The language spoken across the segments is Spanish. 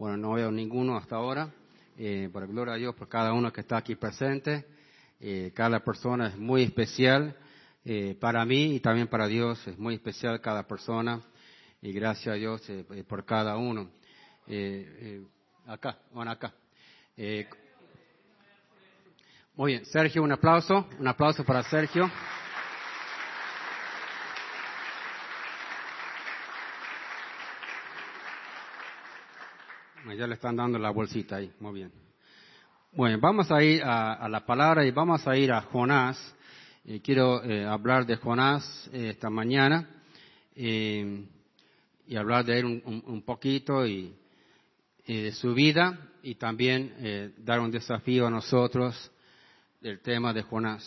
Bueno, no veo ninguno hasta ahora. Eh, por gloria a Dios por cada uno que está aquí presente. Eh, cada persona es muy especial eh, para mí y también para Dios. Es muy especial cada persona. Y gracias a Dios eh, eh, por cada uno. Eh, acá, bueno, acá. Muy bien, Sergio, un aplauso. Un aplauso para Sergio. Ya le están dando la bolsita ahí, muy bien. Bueno, vamos a ir a, la palabra y vamos a ir a Jonás. Eh, quiero eh, hablar de Jonás eh, esta mañana y hablar de él un, un- poquito y, de su vida y también dar un desafío a nosotros del tema de Jonás.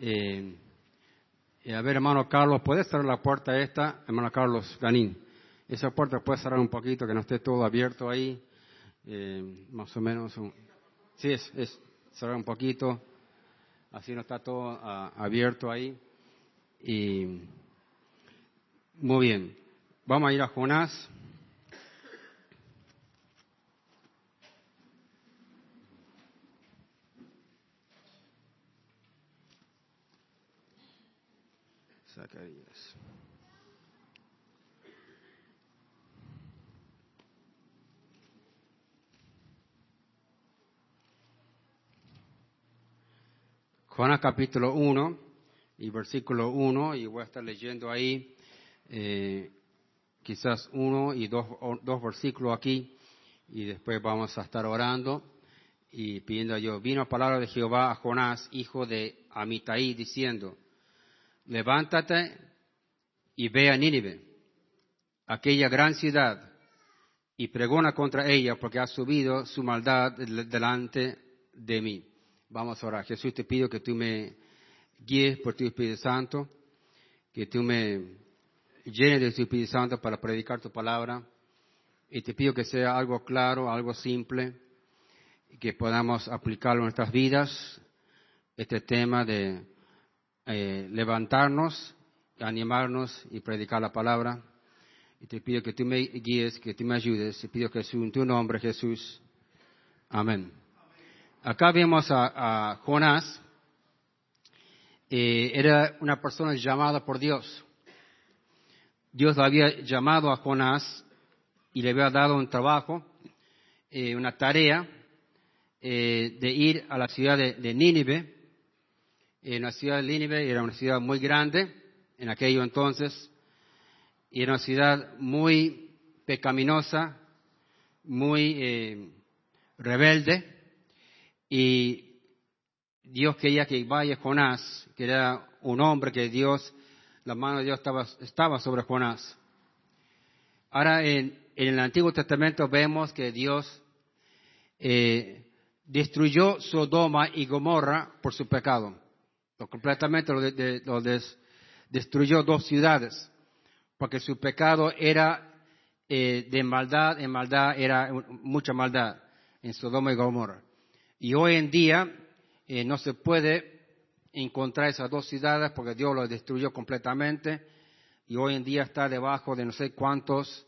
A ver, hermano Carlos, ¿puedes cerrar la puerta esta? Hermano Carlos Ganín. Esa puerta puede cerrar un poquito, que no esté todo abierto ahí. Eh, más o menos. sí, es, es cerrar un poquito. Así no está todo ah, abierto ahí. Y muy bien. Vamos a ir a Jonás. Zacarías. Jonás capítulo 1 y versículo 1, y voy a estar leyendo ahí eh, quizás uno y dos, dos versículos aquí, y después vamos a estar orando y pidiendo a Dios. Vino palabra de Jehová a Jonás, hijo de Amitai, diciendo, levántate y ve a Nínive, aquella gran ciudad, y pregona contra ella, porque ha subido su maldad del- delante de mí. Vamos a orar. Jesús, te pido que tú me guíes por tu Espíritu Santo, que tú me llenes de tu Espíritu Santo para predicar tu palabra, y te pido que sea algo claro, algo simple, que podamos aplicarlo en nuestras vidas, este tema de eh, levantarnos, animarnos y predicar la palabra. Y te pido que tú me guíes, que tú me ayudes. Te pido que Jesús, en tu nombre, Jesús. Amén. Acá vemos a, a Jonás. Eh, era una persona llamada por Dios. Dios había llamado a Jonás y le había dado un trabajo, eh, una tarea eh, de ir a la ciudad de, Nínive. En la ciudad de Nínive era una ciudad muy grande en aquello entonces y era una ciudad muy pecaminosa, muy rebelde, y Dios quería que vaya Jonás, que era un hombre que Dios, la mano de Dios estaba, sobre Jonás. Ahora, en, el Antiguo Testamento vemos que Dios eh, destruyó Sodoma y Gomorra por su pecado. Lo completamente lo, de- de- destruyó dos ciudades porque su pecado era eh, de maldad, en maldad era mucha maldad en Sodoma y Gomorra. Y hoy en día eh, no se puede encontrar esas dos ciudades porque Dios los destruyó completamente y hoy en día está debajo de no sé cuántos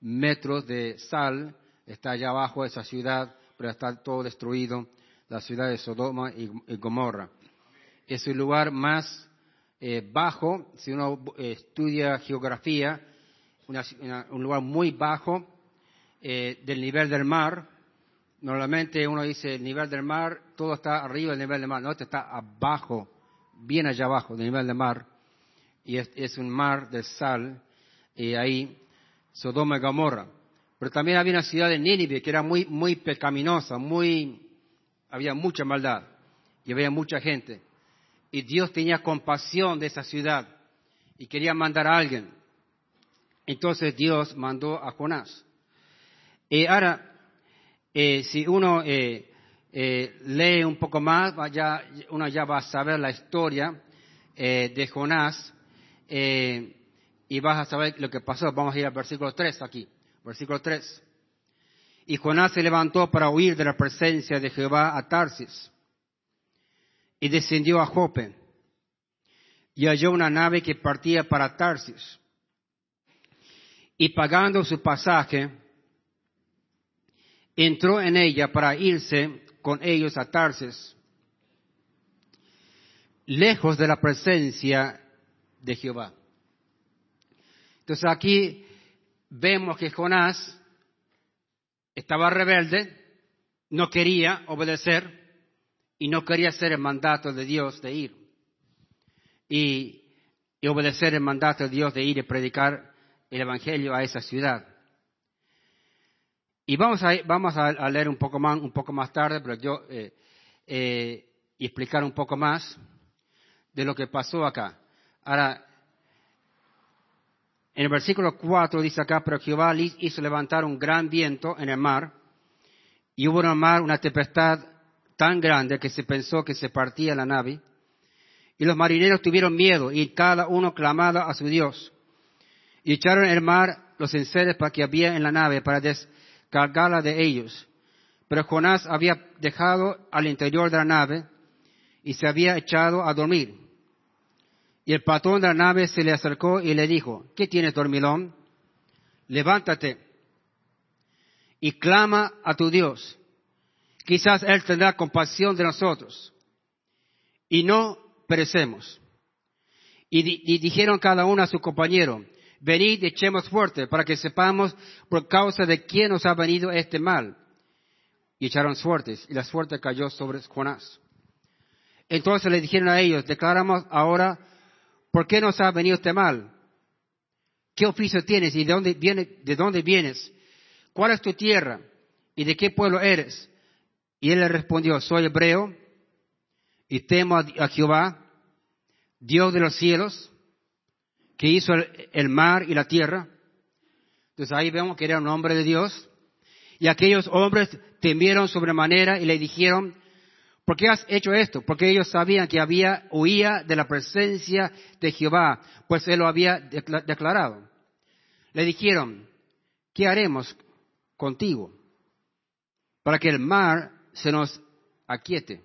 metros de sal, está allá abajo esa ciudad, pero está todo destruido, la ciudad de Sodoma y, Gomorra. Es el lugar más eh, bajo, si uno eh, estudia geografía, una- un lugar muy bajo eh, del nivel del mar. Normalmente uno dice el nivel del mar, todo está arriba del nivel del mar, no, este está abajo, bien allá abajo del nivel del mar. Y es, es un mar de sal, y ahí Sodoma y Gomorra. Pero también había una ciudad de Nínive que era muy, muy pecaminosa, muy, había mucha maldad y había mucha gente. Y Dios tenía compasión de esa ciudad y quería mandar a alguien. Entonces Dios mandó a Jonás. Y ahora, eh, si uno eh, eh, lee un poco más, va ya- uno ya va a saber la historia eh, de Jonás eh, y vas a saber lo que pasó. Vamos a ir al versículo 3 aquí. Versículo 3. Y Jonás se levantó para huir de la presencia de Jehová a Tarsis y descendió a Jope y halló una nave que partía para Tarsis. Y pagando su pasaje, entró en ella para irse con ellos a Tarses, lejos de la presencia de Jehová. Entonces aquí vemos que Jonás estaba rebelde, no quería obedecer y no quería hacer el mandato de Dios de ir. Y, obedecer el mandato de Dios de ir y predicar el Evangelio a esa ciudad. Y vamos a, vamos a, leer un poco, más, un poco más tarde, pero yo, eh, eh, y explicar un poco más de lo que pasó acá. Ahora, en el versículo 4 dice acá, pero Jehová hizo levantar un gran viento en el mar, y hubo en el mar una tempestad tan grande que se pensó que se partía la nave, y los marineros tuvieron miedo, y cada uno clamaba a su Dios, y echaron en el mar los enseres que había en la nave para descargarla de ellos. Pero Jonás había dejado al interior de la nave y se había echado a dormir. Y el patrón de la nave se le acercó y le dijo, ¿qué tienes, dormilón? Levántate y clama a tu Dios. Quizás Él tendrá compasión de nosotros y no perecemos. Y, dijeron cada uno a su compañero, venid y echemos fuerte para que sepamos por causa de quién nos ha venido este mal. Y echaron suertes y la suerte cayó sobre Jonás. Entonces le dijeron a ellos, declaramos ahora ¿Por qué nos ha venido este mal? ¿Qué oficio tienes y de dónde, de dónde vienes? ¿Cuál es tu tierra y de qué pueblo eres? Y él le respondió, soy hebreo y temo a, Jehová, Dios de los cielos, que hizo el, mar y la tierra. Entonces ahí vemos que era un hombre de Dios. Y aquellos hombres temieron sobremanera y le dijeron, ¿Por qué has hecho esto? Porque ellos sabían que había, huía de la presencia de Jehová, pues él lo había declarado. Le dijeron, ¿qué haremos contigo? Para que el mar se nos aquiete.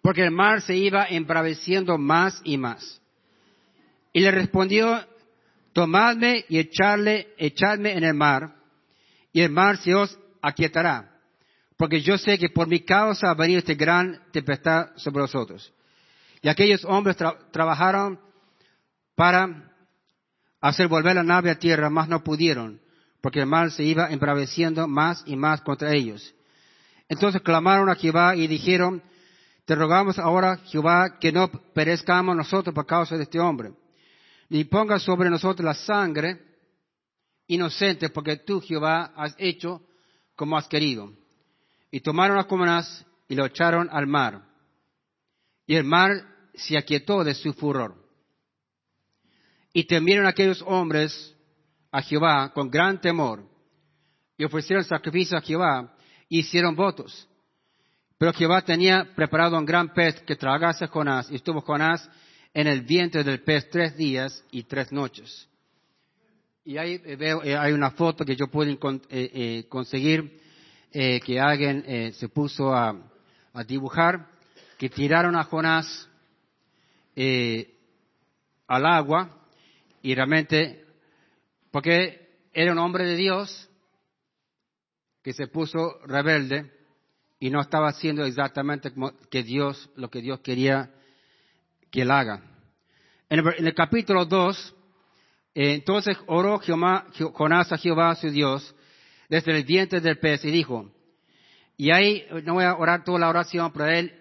Porque el mar se iba embraveciendo más y más. Y le respondió, tomadme y echarle, echadme en el mar, y el mar se os aquietará porque yo sé que por mi causa ha venido este gran tempestad sobre vosotros. Y aquellos hombres trabajaron para hacer volver la nave a tierra, mas no pudieron, porque el mal se iba embraveciendo más y más contra ellos. Entonces clamaron a Jehová y dijeron, te rogamos ahora, Jehová, que no perezcamos nosotros por causa de este hombre, ni pongas sobre nosotros la sangre inocente, porque tú, Jehová, has hecho como has querido. Y tomaron a Jonás y lo echaron al mar. Y el mar se aquietó de su furor. Y temieron aquellos hombres a Jehová con gran temor. Y ofrecieron sacrificio a Jehová y hicieron votos. Pero Jehová tenía preparado un gran pez que tragase a Jonás. Y estuvo Jonás en el vientre del pez tres días y tres noches. Y ahí veo, eh, hay una foto que yo puedo eh, eh, conseguir que alguien se puso a, dibujar, que tiraron a Jonás al agua y realmente, porque era un hombre de Dios que se puso rebelde y no estaba haciendo exactamente como que Dios, lo que Dios quería que él haga. En el, capítulo 2, entonces oró Jonás a Jehová su Dios, desde el diente del pez y dijo, y ahí no voy a orar toda la oración, pero él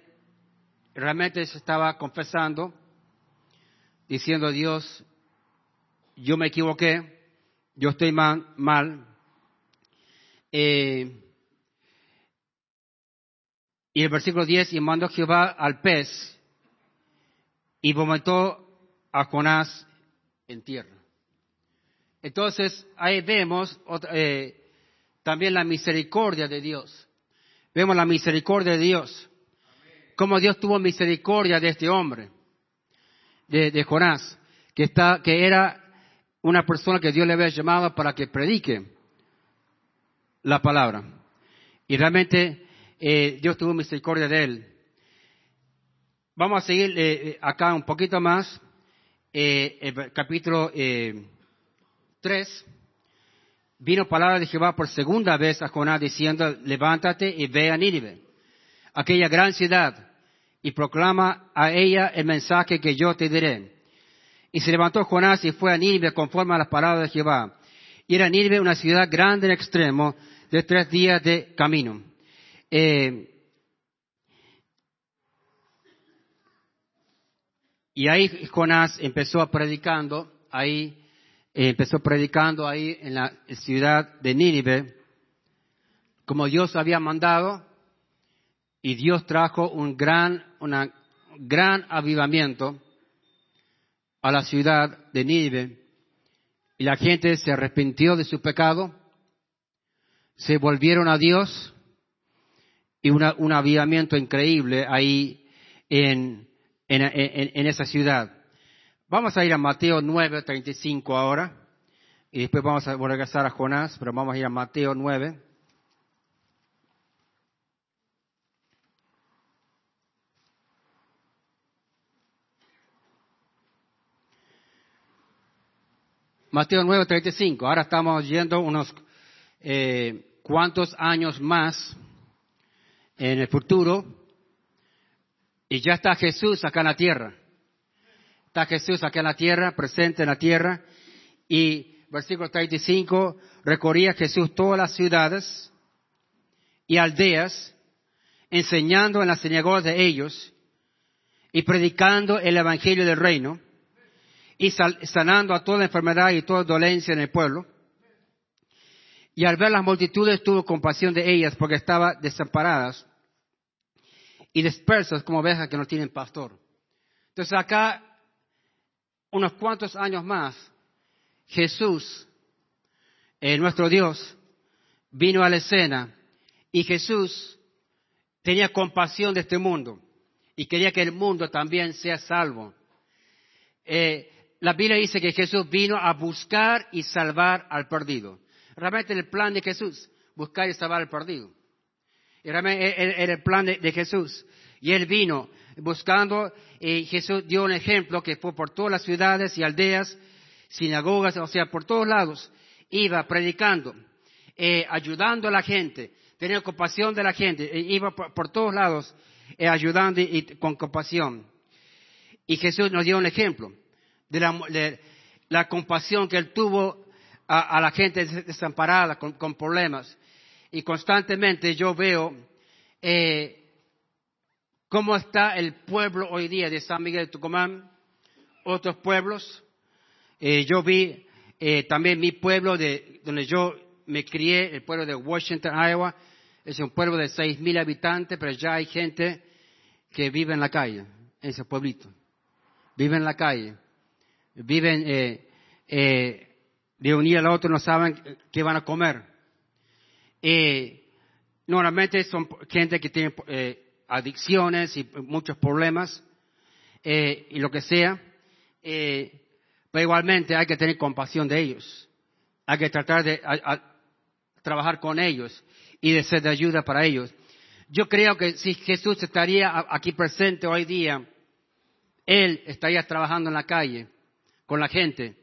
realmente se estaba confesando, diciendo a Dios, yo me equivoqué, yo estoy mal. Eh, y el versículo 10, y mandó Jehová al pez y vomitó a Jonás en tierra. Entonces, ahí vemos eh, también la misericordia de Dios. Vemos la misericordia de Dios. Cómo Dios tuvo misericordia de este hombre, de, Jonás, que, está, que era una persona que Dios le había llamado para que predique la palabra. Y realmente eh, Dios tuvo misericordia de él. Vamos a seguir eh, eh, acá un poquito más, el capítulo 3 vino palabra de Jehová por segunda vez a Jonás diciendo, levántate y ve a Nínive, aquella gran ciudad, y proclama a ella el mensaje que yo te diré. Y se levantó Jonás y fue a Nínive conforme a las palabras de Jehová. Y era Nínive una ciudad grande en extremo, de tres días de camino. Eh, y ahí Jonás empezó predicando, ahí eh, empezó predicando ahí en la ciudad de Nínive, como Dios había mandado, y Dios trajo un gran, una, gran avivamiento a la ciudad de Nínive, y la gente se arrepintió de su pecado, se volvieron a Dios, y un avivamiento increíble ahí en, en, en esa ciudad. Vamos a ir a Mateo 9, 35 ahora. Y después vamos a regresar a Jonás, pero vamos a ir a Mateo 9. Mateo 9, 35. Ahora estamos yendo unos eh, cuantos años más en el futuro y ya está Jesús acá en la tierra. Está Jesús aquí en la tierra, presente en la tierra. Y versículo 35, recorría Jesús todas las ciudades y aldeas, enseñando en las sinagogas de ellos y predicando el evangelio del reino y sanando a toda enfermedad y toda dolencia en el pueblo. Y al ver las multitudes tuvo compasión de ellas porque estaban desamparadas y dispersas como ovejas que no tienen pastor. Entonces acá unos cuantos años más, Jesús, eh, nuestro Dios, vino a la escena y Jesús tenía compasión de este mundo y quería que el mundo también sea salvo. Eh, la Biblia dice que Jesús vino a buscar y salvar al perdido. Realmente el plan de Jesús, buscar y salvar al perdido. Y realmente era el plan de Jesús. Y Él vino buscando, y Jesús dio un ejemplo que fue por todas las ciudades y aldeas, sinagogas, o sea, por todos lados, iba predicando, eh, ayudando a la gente, tenía compasión de la gente, e iba por, todos lados eh, ayudando y, con compasión. Y Jesús nos dio un ejemplo de la, compasión que él tuvo a, la gente desamparada, con, problemas. Y constantemente yo veo eh, cómo está el pueblo hoy día de San Miguel de Tucumán, otros pueblos. Eh, yo vi eh, también mi pueblo de donde yo me crié, el pueblo de Washington, Iowa. Es un pueblo de seis mil habitantes, pero ya hay gente que vive en la calle, en ese pueblito. Vive en la calle. Viven eh, de un día al otro, no saben qué van a comer. Normalmente son gente que tiene adicciones y muchos problemas eh, y lo que sea, eh, pero igualmente hay que tener compasión de ellos. Hay que tratar de trabajar con ellos y de ser de ayuda para ellos. Yo creo que si Jesús estaría aquí presente hoy día, Él estaría trabajando en la calle con la gente,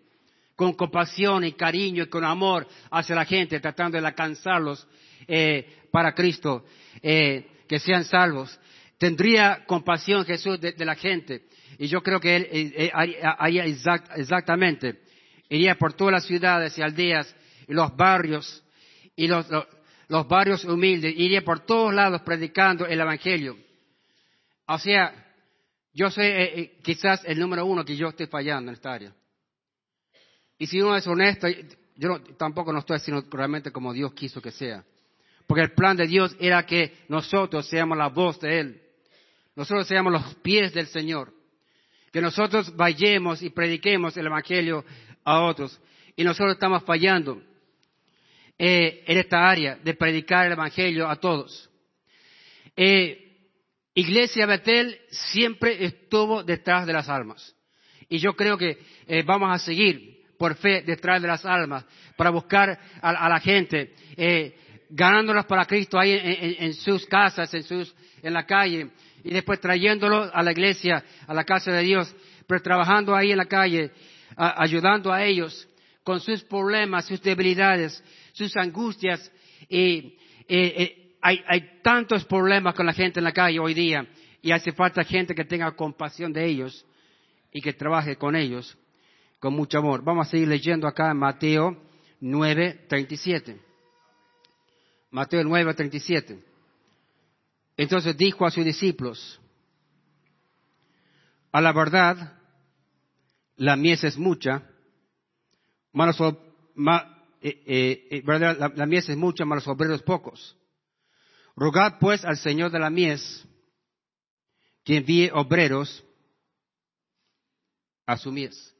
con compasión y cariño y con amor hacia la gente, tratando de alcanzarlos eh, para Cristo. Eh, que sean salvos. Tendría compasión Jesús de, la gente. Y yo creo que él, eh, eh, haría exactamente. Iría por todas las ciudades y aldeas y los barrios y los, barrios humildes. Iría por todos lados predicando el Evangelio. O sea, yo soy eh, quizás el número uno que yo estoy fallando en esta área. Y si uno es honesto, yo tampoco no estoy haciendo realmente como Dios quiso que sea. Porque el plan de Dios era que nosotros seamos la voz de Él. Nosotros seamos los pies del Señor. Que nosotros vayamos y prediquemos el Evangelio a otros. Y nosotros estamos fallando eh, en esta área de predicar el Evangelio a todos. Eh, Iglesia Betel siempre estuvo detrás de las almas. Y yo creo que eh, vamos a seguir por fe detrás de las almas para buscar a, la gente ganándolos para Cristo ahí en, sus casas, en, sus, en la calle, y después trayéndolos a la iglesia, a la casa de Dios, pero trabajando ahí en la calle, ayudando a ellos con sus problemas, sus debilidades, sus angustias. Y, hay, hay tantos problemas con la gente en la calle hoy día y hace falta gente que tenga compasión de ellos y que trabaje con ellos con mucho amor. Vamos a seguir leyendo acá en Mateo 9, 37. Mateo 9, 37. Entonces dijo a sus discípulos, a la verdad, la mies es mucha, malos, eh, eh, eh, la, la mies es mucha, malos obreros pocos. Rogad pues al Señor de la mies que envíe obreros a su mies.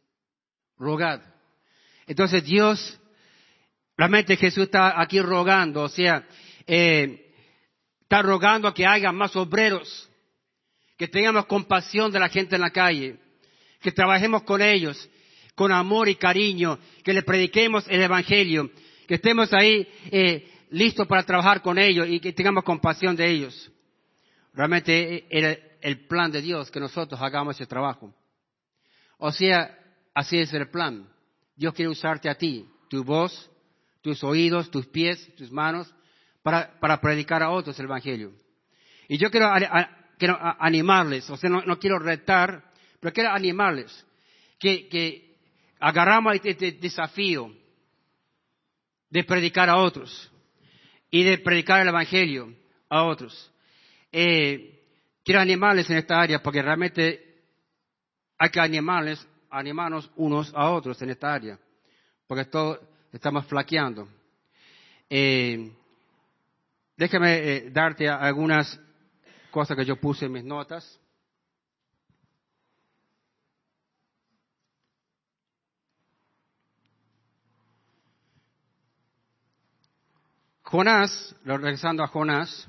Rogad. Entonces Dios, realmente Jesús está aquí rogando, o sea, eh, está rogando a que haya más obreros, que tengamos compasión de la gente en la calle, que trabajemos con ellos con amor y cariño, que le prediquemos el Evangelio, que estemos ahí eh, listos para trabajar con ellos y que tengamos compasión de ellos. Realmente era el plan de Dios que nosotros hagamos ese trabajo. O sea, así es el plan. Dios quiere usarte a ti, tu voz, tus oídos, tus pies, tus manos, para, para predicar a otros el Evangelio. Y yo quiero, quiero animarles, o sea, no, quiero retar, pero quiero animarles que, que agarramos este, este desafío de predicar a otros y de predicar el Evangelio a otros. Eh, quiero animarles en esta área porque realmente hay que animarles, animarnos unos a otros en esta área, porque todos estamos flaqueando. Eh, déjame eh, darte algunas cosas que yo puse en mis notas. Jonás, regresando a Jonás,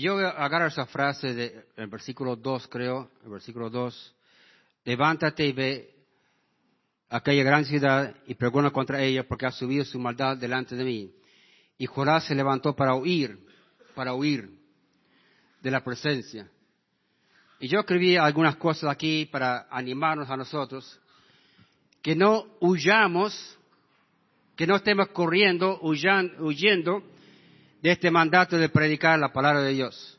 yo agarro esa frase del versículo 2, creo, el versículo 2. Levántate y ve aquella gran ciudad y pregona contra ella porque ha subido su maldad delante de mí. Y Jonás se levantó para huir, para huir de la presencia. Y yo escribí algunas cosas aquí para animarnos a nosotros, que no huyamos, que no estemos corriendo, huyendo de este mandato de predicar la palabra de Dios.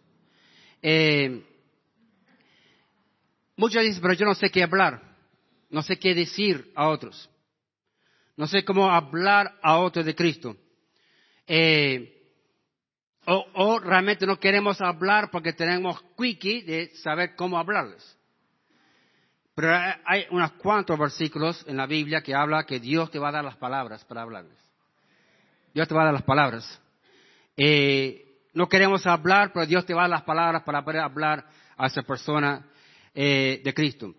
Eh, muchos dicen, pero yo no sé qué hablar, no sé qué decir a otros, no sé cómo hablar a otros de Cristo. Eh, o, realmente no queremos hablar porque tenemos quickie de saber cómo hablarles. Pero hay unos cuantos versículos en la Biblia que habla que Dios te va a dar las palabras para hablarles. Dios te va a dar las palabras. Eh, no queremos hablar, pero Dios te va a las palabras para poder hablar a esa persona eh, de Cristo.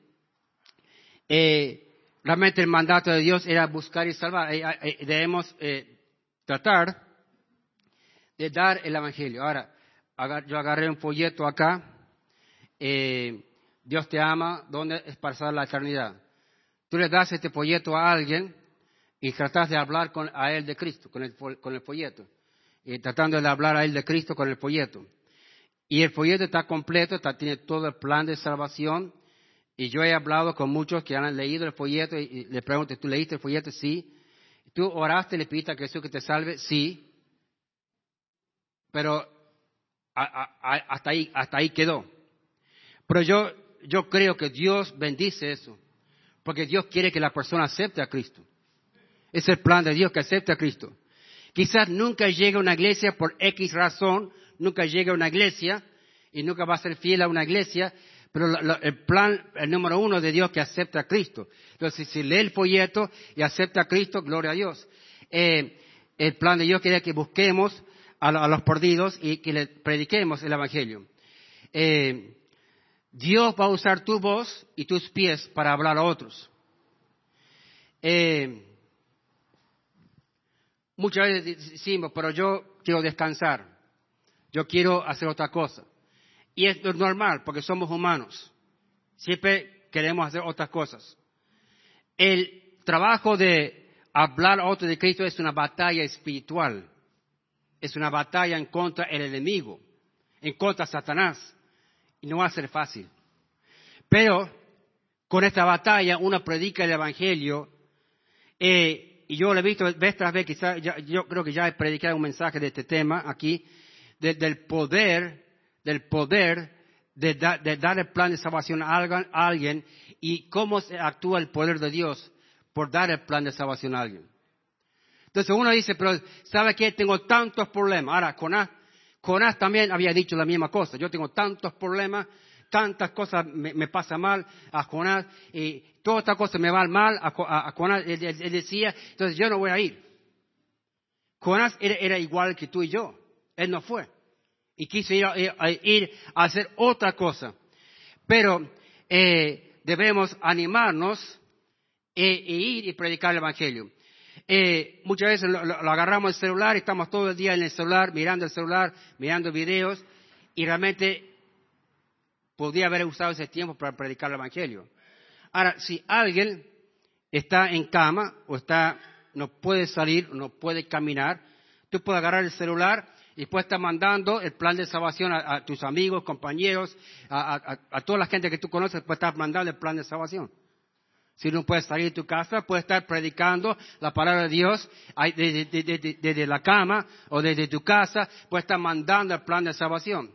Eh, realmente el mandato de Dios era buscar y salvar. debemos tratar de dar el Evangelio. Ahora, yo agarré un folleto acá. Dios te ama, ¿dónde es pasar la eternidad? Tú le das este folleto a alguien y tratas de hablar con, a él de Cristo, con el, con el folleto tratando de hablar a él de Cristo con el folleto. Y el folleto está completo, está, tiene todo el plan de salvación. Y yo he hablado con muchos que han leído el folleto y, le pregunto, ¿tú leíste el folleto? Sí. ¿Tú oraste y le pediste a Jesús que te salve? Sí. Pero hasta, ahí, hasta ahí quedó. Pero yo, yo creo que Dios bendice eso. Porque Dios quiere que la persona acepte a Cristo. Es el plan de Dios que acepte a Cristo. Quizás nunca llegue a una iglesia por X razón, nunca llegue a una iglesia y nunca va a ser fiel a una iglesia, pero el plan, el número uno de Dios que acepta a Cristo. Entonces, si lee el folleto y acepta a Cristo, gloria a Dios. Eh, el plan de Dios quería que busquemos a, los perdidos y que le prediquemos el Evangelio. Eh, Dios va a usar tu voz y tus pies para hablar a otros. Eh, Muchas veces decimos, pero yo quiero descansar. yo quiero hacer otra cosa. Y es normal, porque somos humanos. Siempre queremos hacer otras cosas. El trabajo de hablar a otro de Cristo es una batalla espiritual. Es una batalla en contra del enemigo, en contra Satanás. Y no va a ser fácil. Pero con esta batalla uno predica el Evangelio. Eh, y yo lo he visto vez tras vez, quizá, yo creo que ya he predicado un mensaje de este tema aquí, del poder, del poder de, dar el plan de salvación a alguien y cómo se actúa el poder de Dios por dar el plan de salvación a alguien. Entonces uno dice, pero ¿sabe qué? Tengo tantos problemas. Ahora, Jonás, Jonás también había dicho la misma cosa. Yo tengo tantos problemas, tantas cosas me, pasan mal a Jonás, y todas estas cosas me van mal a, Jonás. Él, decía, entonces yo no voy a ir. Jonás era, igual que tú y yo. Él no fue. Y quiso ir a, hacer otra cosa. Pero eh, debemos animarnos e, e, ir y predicar el Evangelio. Eh, muchas veces lo, agarramos el celular estamos todo el día en el celular, mirando el celular, mirando videos, y realmente podría haber usado ese tiempo para predicar el Evangelio. Ahora, si alguien está en cama o está, no puede salir, no puede caminar, tú puedes agarrar el celular y puedes estar mandando el plan de salvación a, tus amigos, compañeros, a, a, toda la gente que tú conoces, puedes estar mandando el plan de salvación. Si no puedes salir de tu casa, puedes estar predicando la palabra de Dios desde, la cama o desde tu casa, puedes estar mandando el plan de salvación,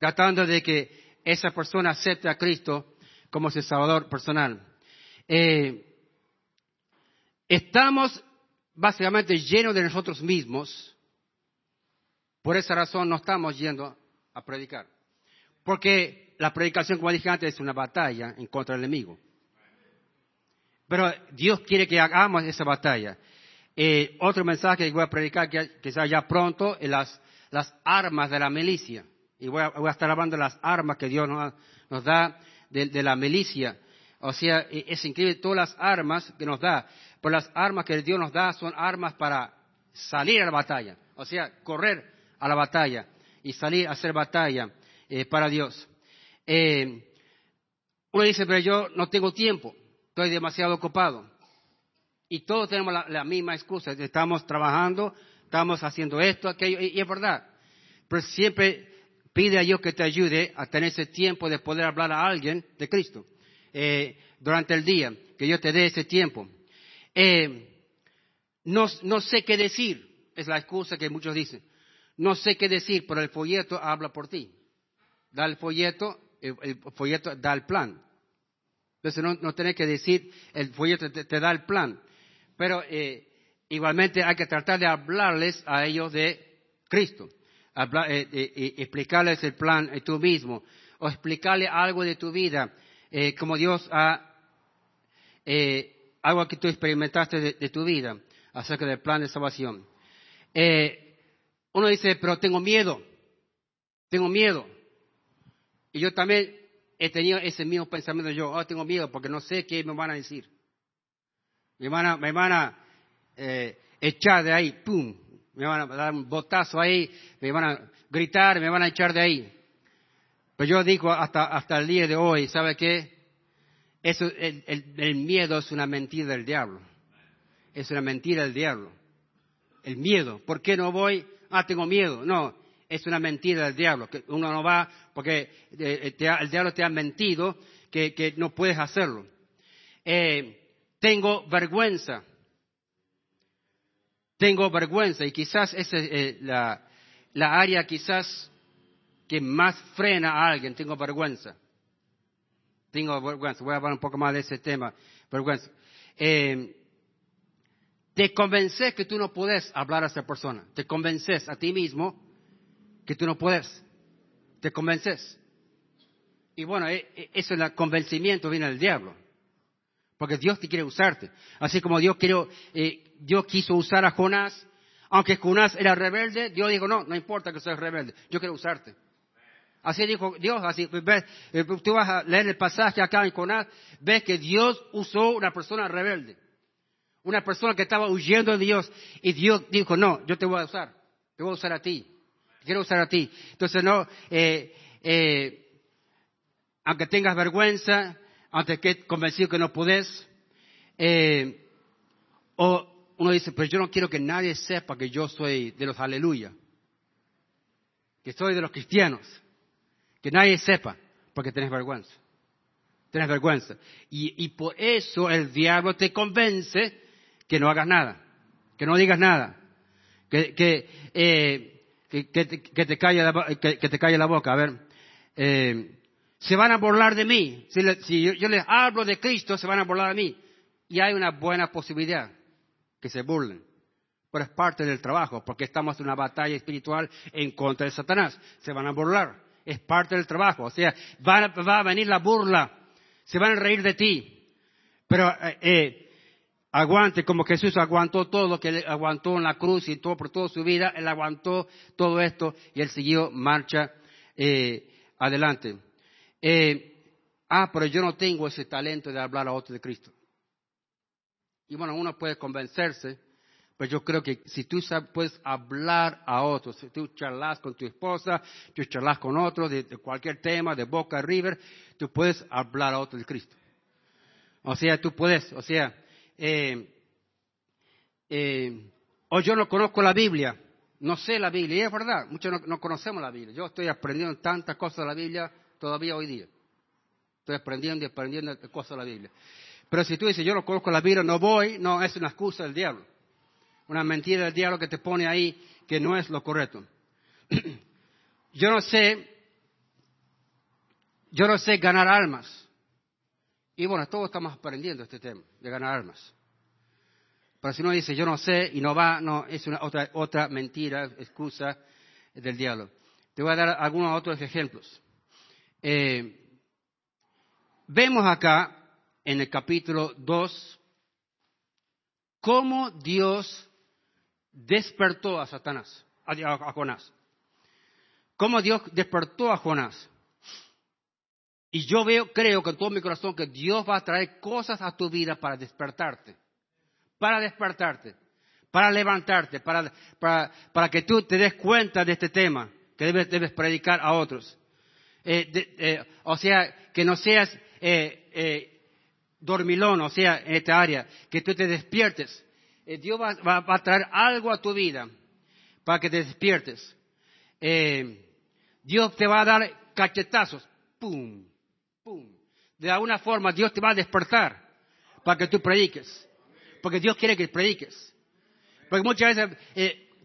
tratando de que esa persona acepte a Cristo como su salvador personal. Eh, estamos básicamente llenos de nosotros mismos, por esa razón no estamos yendo a predicar. Porque la predicación, como dije antes, es una batalla en contra del enemigo. Pero Dios quiere que hagamos esa batalla. Eh, otro mensaje que voy a predicar que sea ya pronto es las, las armas de la milicia. Y voy a, estar hablando de las armas que Dios nos, da de, la milicia. O sea, e, es increíble todas las armas que nos da. Pero las armas que Dios nos da son armas para salir a la batalla. O sea, correr a la batalla y salir a hacer batalla eh, para Dios. Eh, uno dice, pero yo no tengo tiempo estoy demasiado ocupado. Y todos tenemos la, misma excusa, estamos trabajando, estamos haciendo esto, aquello, y, es verdad. Pero siempre pide a Dios que te ayude a tener ese tiempo de poder hablar a alguien de Cristo eh, durante el día, que Dios te dé ese tiempo. Eh, no, no sé qué decir, es la excusa que muchos dicen. No sé qué decir, pero el folleto habla por ti. Da el folleto, el folleto da el plan. Entonces no, no que decir, el folleto te, da el plan. Pero eh, igualmente hay que tratar de hablarles a ellos de Cristo. Eh, eh, explicarles el plan tú mismo. O explicarles algo de tu vida. como Dios ha... algo que tú experimentaste de, tu vida acerca del plan de salvación. uno dice, pero tengo miedo. Tengo miedo. Y yo también he tenido ese mismo pensamiento yo, oh, tengo miedo porque no sé qué me van a decir. Me van a, me van a eh, echar de ahí, ¡pum! Me van a dar un botazo ahí, me van a gritar, me van a echar de ahí. Pero yo digo hasta, hasta el día de hoy, ¿sabe qué? Eso, el, el miedo es una mentira del diablo. Es una mentira del diablo. El miedo. ¿Por qué no voy? Ah, tengo miedo. No, es una mentira del diablo, que uno no va porque eh, el diablo te ha mentido que, no puedes hacerlo. Eh, tengo vergüenza. Tengo vergüenza y quizás esa es eh, la, la área quizás que más frena a alguien. Tengo vergüenza. Tengo vergüenza. Voy a hablar un poco más de ese tema. Vergüenza. te convences que tú no puedes hablar a esa persona. Te convences a ti mismo que tú no puedes. Te convences. Y bueno, e, e, eso es el convencimiento viene del diablo. Porque Dios te quiere usarte. Así como Dios, quiero, eh, Dios quiso usar a Jonás, aunque Jonás era rebelde, Dios dijo, no, no importa que seas rebelde, yo quiero usarte. Así dijo Dios, así, ves, eh, tú vas a leer el pasaje acá en Jonás, ves que Dios usó una persona rebelde. Una persona que estaba huyendo de Dios. Y Dios dijo, no, yo te voy a usar. Te voy a usar a ti quiere usar a ti. Entonces, no, eh, eh, aunque tengas vergüenza, aunque estés convencido que no puedes, eh, o uno dice, pero yo no quiero que nadie sepa que yo soy de los aleluya, que soy de los cristianos, que nadie sepa, porque tenés vergüenza. Tenés vergüenza. Y, por eso el diablo te convence que no hagas nada, que no digas nada, que, que, eh, que, te, calle la, que, te calle la boca. A ver, eh, se van a burlar de mí. Si, yo, les hablo de Cristo, se van a burlar de mí. Y hay una buena posibilidad que se burlen. Pero es parte del trabajo, porque estamos en una batalla espiritual en contra de Satanás. Se van a burlar. Es parte del trabajo. O sea, va, a venir la burla. Se van a reír de ti. Pero eh, eh, aguante como Jesús aguantó todo lo que aguantó en la cruz y todo por toda su vida. Él aguantó todo esto y él siguió marcha eh, adelante. Ah, pero yo no tengo ese talento de hablar a otro de Cristo. Y bueno, uno puede convencerse, pero yo creo que si tú puedes hablar a otros, si tú charlas con tu esposa, tú charlas con otros de, cualquier tema, de Boca River, tú puedes hablar a otros de Cristo. O sea, tú puedes, o sea, eh, eh, o yo no conozco la Biblia, no sé la Biblia, y es verdad, muchos no, no, conocemos la Biblia. Yo estoy aprendiendo tantas cosas de la Biblia todavía hoy día. Estoy aprendiendo y aprendiendo cosas de la Biblia. Pero si tú dices, yo no conozco la Biblia, no voy, no, es una excusa del diablo. Una mentira del diablo que te pone ahí que no es lo correcto. yo no sé, yo no sé ganar almas. Y bueno, todos estamos aprendiendo este tema de ganar almas. Pero si uno dice, yo no sé y no va, no, es otra, otra mentira, excusa del diablo. Te voy a dar algunos otros ejemplos. Eh, vemos acá en el capítulo 2 cómo Dios despertó a Satanás, a, Jonás. Cómo Dios despertó a Jonás. Y yo veo, creo con todo mi corazón que Dios va a traer cosas a tu vida para despertarte. Para despertarte. Para levantarte. Para, que tú te des cuenta de este tema. Que debes predicar a otros. Eh, eh, o sea, que no seas eh, dormilón, o sea, en esta área, que tú te despiertes. Dios va, a traer algo a tu vida para que te despiertes. Dios te va a dar cachetazos, pum, pum. De alguna forma Dios te va a despertar para que tú prediques. Porque Dios quiere que prediques. Porque muchas veces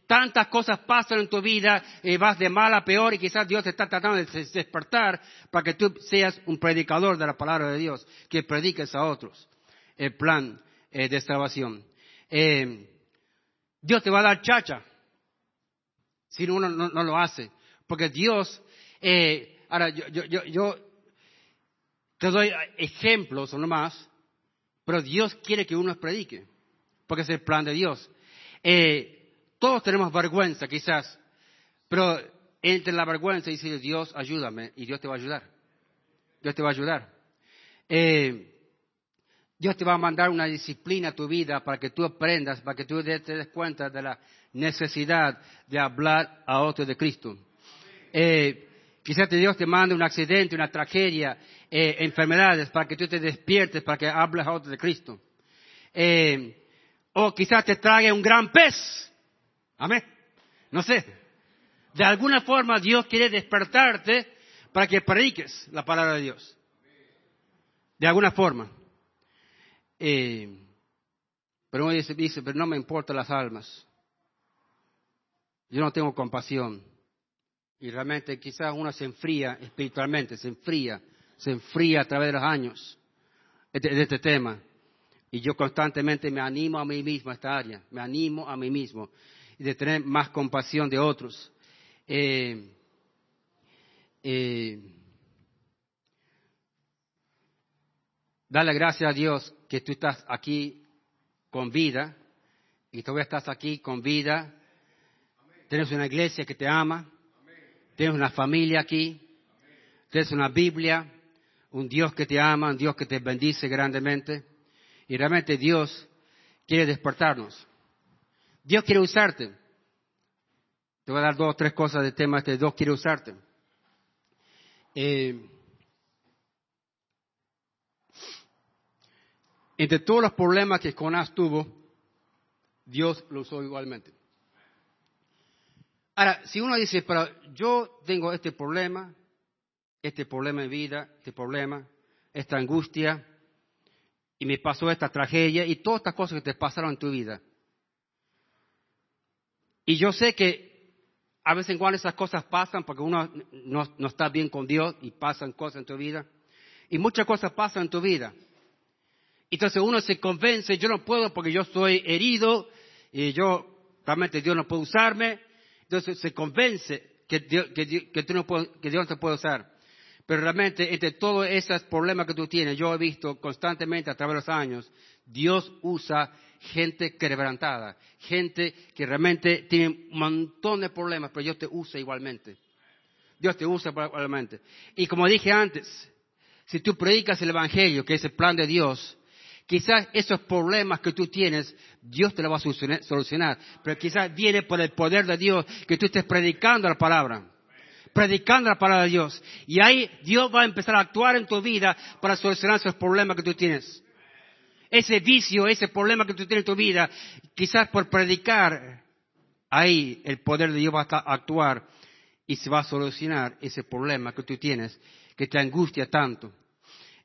tantas cosas pasan en tu vida, y vas de mal a peor y quizás Dios te está tratando de despertar para que tú seas un predicador de la palabra de Dios, que prediques a otros el plan eh, de salvación. Eh, Dios te va a dar chacha si uno no, lo hace, porque Dios, eh, ahora yo, te doy ejemplos o no más, pero Dios quiere que uno predique, porque es el plan de Dios. Eh, todos tenemos vergüenza, quizás, pero entre la vergüenza y decir, Dios, ayúdame, y Dios te va a ayudar. Dios te va a ayudar. Eh, Dios te va a mandar una disciplina a tu vida para que tú aprendas, para que tú te des cuenta de la necesidad de hablar a otros de Cristo. Eh, quizás Dios te mande un accidente, una tragedia, eh, enfermedades, para que tú te despiertes, para que hables a otros de Cristo. o quizás te trague un gran pez Amén. No sé. De alguna forma Dios quiere despertarte para que prediques la palabra de Dios. De alguna forma. Eh, pero uno dice, pero no me importan las almas. Yo no tengo compasión. Y realmente quizás uno se enfría espiritualmente, se enfría, se enfría a través de los años de este tema. Y yo constantemente me animo a mí mismo a esta área, me animo a mí mismo y de tener más compasión de otros. Eh, eh, dale gracias a Dios que tú estás aquí con vida y todavía estás aquí con vida. Tienes una iglesia que te ama, tienes una familia aquí, tienes una Biblia, un Dios que te ama, un Dios que te bendice grandemente. Y realmente Dios quiere despertarnos. Dios quiere usarte. te voy a dar dos o tres cosas de temas que Dios quiere usarte. Eh, entre todos los problemas que Jonás tuvo, Dios lo usó igualmente. Ahora, si uno dice, pero yo tengo este problema, este problema de vida, este problema, esta angustia, y me pasó esta tragedia y todas estas cosas que te pasaron en tu vida. Y yo sé que a veces en cuando esas cosas pasan porque uno no, no, está bien con Dios y pasan cosas en tu vida. Y muchas cosas pasan en tu vida. Entonces uno se convence, yo no puedo porque yo estoy herido y yo realmente Dios no puede usarme. Entonces se convence que Dios, que, tú no que Dios no te puede usar. Pero realmente entre todos esos problemas que tú tienes, yo he visto constantemente a través de los años, Dios usa gente quebrantada, gente que realmente tiene un montón de problemas, pero Dios te usa igualmente. Dios te usa igualmente. Y como dije antes, si tú predicas el Evangelio, que es el plan de Dios, Quizás esos problemas que tú tienes, Dios te los va a solucionar, pero quizás viene por el poder de Dios que tú estés predicando la palabra, predicando la palabra de Dios. Y ahí Dios va a empezar a actuar en tu vida para solucionar esos problemas que tú tienes. Ese vicio, ese problema que tú tienes en tu vida, quizás por predicar, ahí el poder de Dios va a actuar y se va a solucionar ese problema que tú tienes, que te angustia tanto.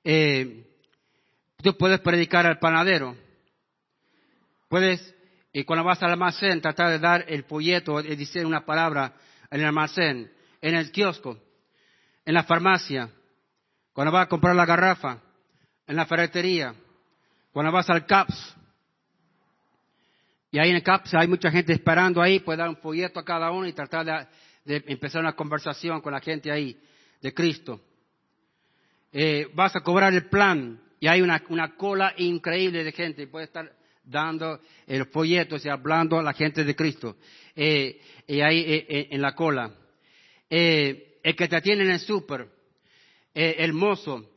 Eh, Tú puedes predicar al panadero. Puedes, y cuando vas al almacén, tratar de dar el folleto, de decir una palabra en el almacén, en el kiosco, en la farmacia, cuando vas a comprar la garrafa, en la ferretería, cuando vas al CAPS. Y ahí en el CAPS hay mucha gente esperando ahí, puedes dar un folleto a cada uno y tratar de, empezar una conversación con la gente ahí de Cristo. Eh, vas a cobrar el plan, y hay una, cola increíble de gente, puede estar dando el folleto, y hablando a la gente de Cristo, eh, y ahí eh, eh, en la cola. el que te atiende en el súper, el mozo,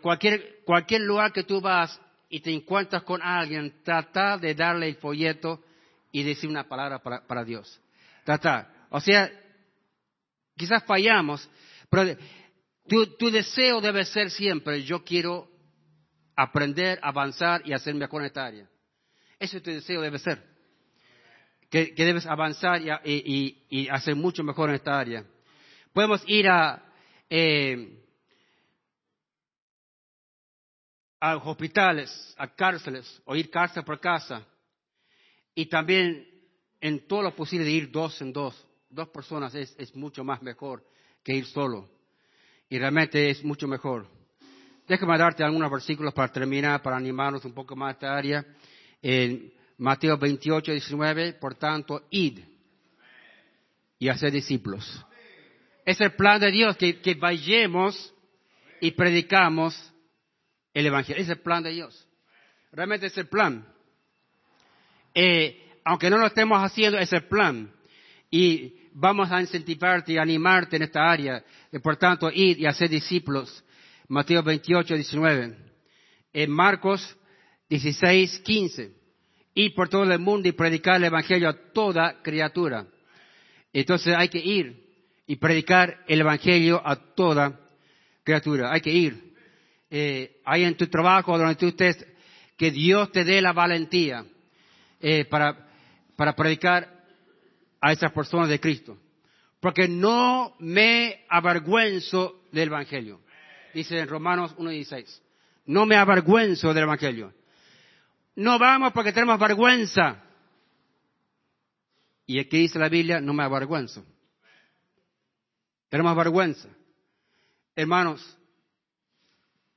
cualquier, cualquier lugar que tú vas y te encuentras con alguien, trata de darle el folleto y decir una palabra para, para Dios. Trata. O sea, quizás fallamos, pero tu, deseo debe ser siempre, yo quiero aprender, avanzar y hacer mejor en esta área. Ese tu deseo debe ser. Que, debes avanzar y, hacer mucho mejor en esta área. Podemos ir a, eh, a hospitales, a cárceles, o ir cárcel por casa. Y también en todo lo posible ir dos en dos. Dos personas es mucho más mejor que ir solo y realmente es mucho mejor. Déjame darte algunos versículos para terminar, para animarnos un poco más a esta área. En Mateo 28, 19, por tanto, id y hacer discípulos. Es el plan de Dios, que, vayamos y predicamos el Evangelio. Es el plan de Dios. Realmente es el plan. Eh, aunque no lo estemos haciendo, es el plan. Y vamos a incentivarte y animarte en esta área. por tanto, ir y hacer discípulos. Mateo 28, 19. En Marcos 16, 15. Ir por todo el mundo y predicar el Evangelio a toda criatura. Entonces hay que ir y predicar el Evangelio a toda criatura. Hay que ir. Eh, hay en tu trabajo, donde tú estés, que Dios te dé la valentía eh, para, para predicar a esas personas de Cristo. Porque no me avergüenzo del Evangelio. Dice en Romanos 1.16. No me avergüenzo del Evangelio. No vamos porque tenemos vergüenza. Y aquí dice la Biblia, no me avergüenzo. Tenemos vergüenza. Hermanos,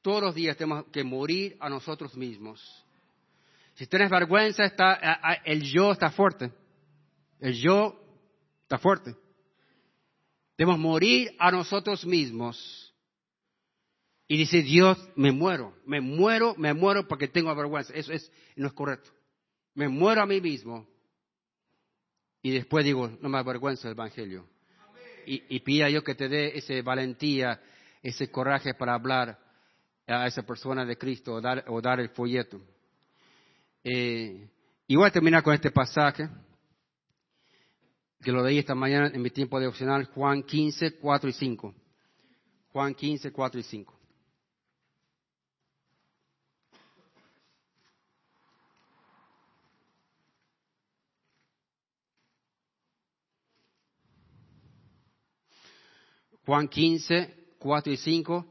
todos los días tenemos que morir a nosotros mismos. Si tienes vergüenza, está, el yo está fuerte. El yo está fuerte. Debemos morir a nosotros mismos y decir, Dios, me muero, me muero, me muero porque tengo vergüenza. Eso es, no es correcto. Me muero a mí mismo y después digo, no me avergüenza el Evangelio. Y, y pida yo que te dé esa valentía, ese coraje para hablar a esa persona de Cristo o dar, o dar el folleto. Eh, y voy a terminar con este pasaje. que lo leí esta mañana en mi tiempo devocional, Juan 15, 4 y 5. Juan 15, 4 y 5. Juan 15, 4 y 5.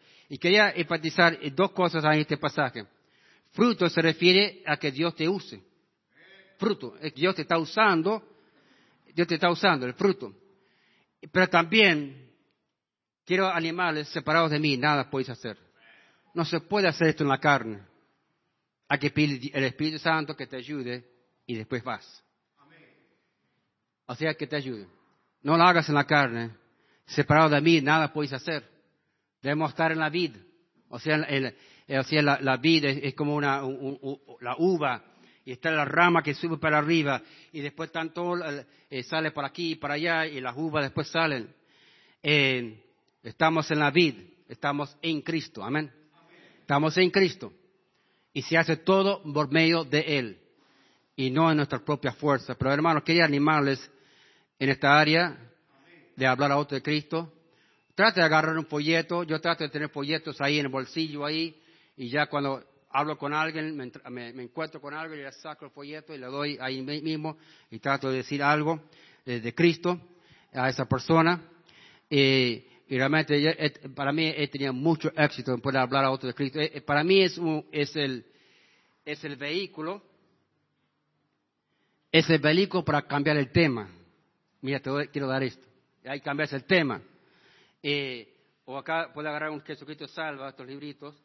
Y quería enfatizar dos cosas en este pasaje. Fruto se refiere a que Dios te use. Fruto, Dios te está usando, Dios te está usando, el fruto. Pero también quiero animales separados de mí, nada podéis hacer. No se puede hacer esto en la carne. Hay que pedir el Espíritu Santo que te ayude y después vas. O sea, que te ayude. No lo hagas en la carne. Separado de mí, nada podéis hacer. Debemos estar en la vid. O sea, el, o sea la, la vid es, como una, la uva y está la rama que sube para arriba y después tanto eh, sale por aquí y para allá y las uvas después salen. Eh, estamos en la vid, estamos en Cristo, amén. Estamos en Cristo y se hace todo por medio de Él y no en nuestras propias fuerzas. Pero hermanos, quería animarles en esta área de hablar a otro de Cristo. Trate de agarrar un folleto, yo trato de tener folletos ahí en el bolsillo ahí y ya cuando hablo con alguien, me, encuentro con alguien, le saco el folleto y le doy ahí mismo y trato de decir algo de Cristo a esa persona. y realmente para mí he tenido mucho éxito en poder hablar a otro de Cristo. Eh, eh, para mí es, es, el, es el vehículo, es el vehículo para cambiar el tema. Mira, te quiero dar esto. Ahí cambias el tema. Eh, o acá puede agarrar un Jesucristo salva, estos libritos,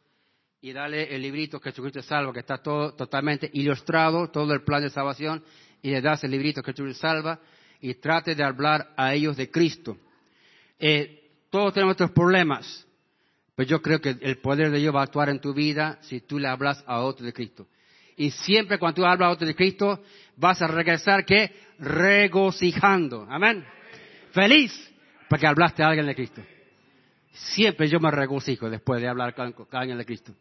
y dale el librito Jesucristo salva, que está todo totalmente ilustrado, todo el plan de salvación, y le das el librito Jesucristo salva, y trate de hablar a ellos de Cristo. Eh, todos tenemos nuestros problemas, pero yo creo que el poder de Dios va a actuar en tu vida si tú le hablas a otro de Cristo. Y siempre cuando tú hablas a otro de Cristo, vas a regresar que regocijando. Amén. Feliz porque hablaste a alguien de Cristo. Siempre yo me regocijo después de hablar con alguien de Cristo.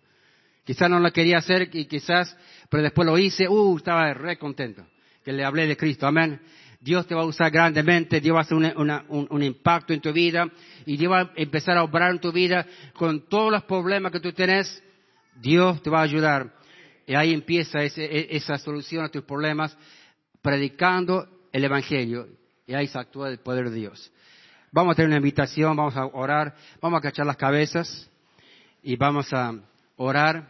Quizás no lo quería hacer y quizás, pero después lo hice, uh, estaba re contento que le hablé de Cristo. Amén. Dios te va a usar grandemente, Dios va a hacer un, impacto en tu vida y Dios va a empezar a obrar en tu vida con todos los problemas que tú tienes. Dios te va a ayudar. Y ahí empieza e, esa solución a tus problemas, predicando el Evangelio. Y ahí se actúa el poder de Dios. Vamos a tener una invitación, vamos a orar, vamos a cachar las cabezas y vamos a orar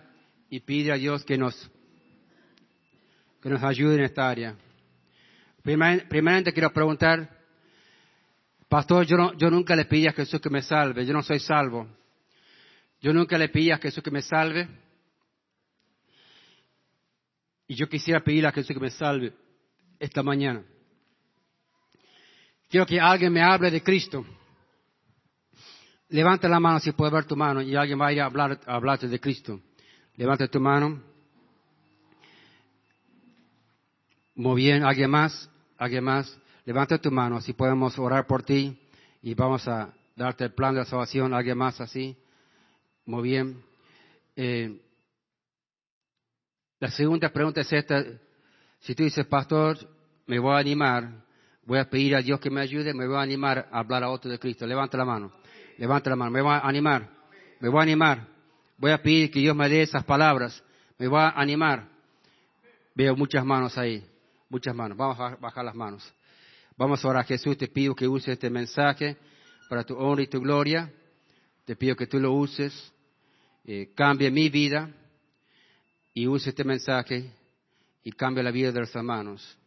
y pide a Dios que nos, que nos ayude en esta área. Primeramente quiero preguntar, pastor, yo, yo nunca le pedí a Jesús que me salve, yo no soy salvo. Yo nunca le pedí a Jesús que me salve. Y yo quisiera pedirle a Jesús que me salve esta mañana. Quiero que alguien me hable de Cristo. Levanta la mano si puede ver tu mano y alguien vaya a, hablar, a hablarte de Cristo. Levanta tu mano. Muy bien, alguien más, alguien más. Levanta tu mano, si podemos orar por ti y vamos a darte el plan de salvación. Alguien más así. Muy bien. Eh, la segunda pregunta es esta. Si tú dices, pastor, me voy a animar, voy a pedir a Dios que me ayude, me voy a animar a hablar a otro de Cristo. Levanta la mano. Levanta la mano. Me voy a animar. Me voy a animar. Voy a pedir que Dios me dé esas palabras. Me va a animar. Veo muchas manos ahí. Muchas manos. Vamos a bajar las manos. Vamos a orar. Jesús, te pido que uses este mensaje para tu honra y tu gloria. Te pido que tú lo uses. Eh, cambie mi vida. Y use este mensaje. Y cambie la vida de los hermanos.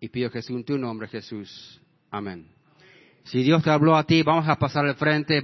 Y pido Jesús en tu nombre, Jesús. Amén. Si Dios te habló a ti, vamos a pasar al frente.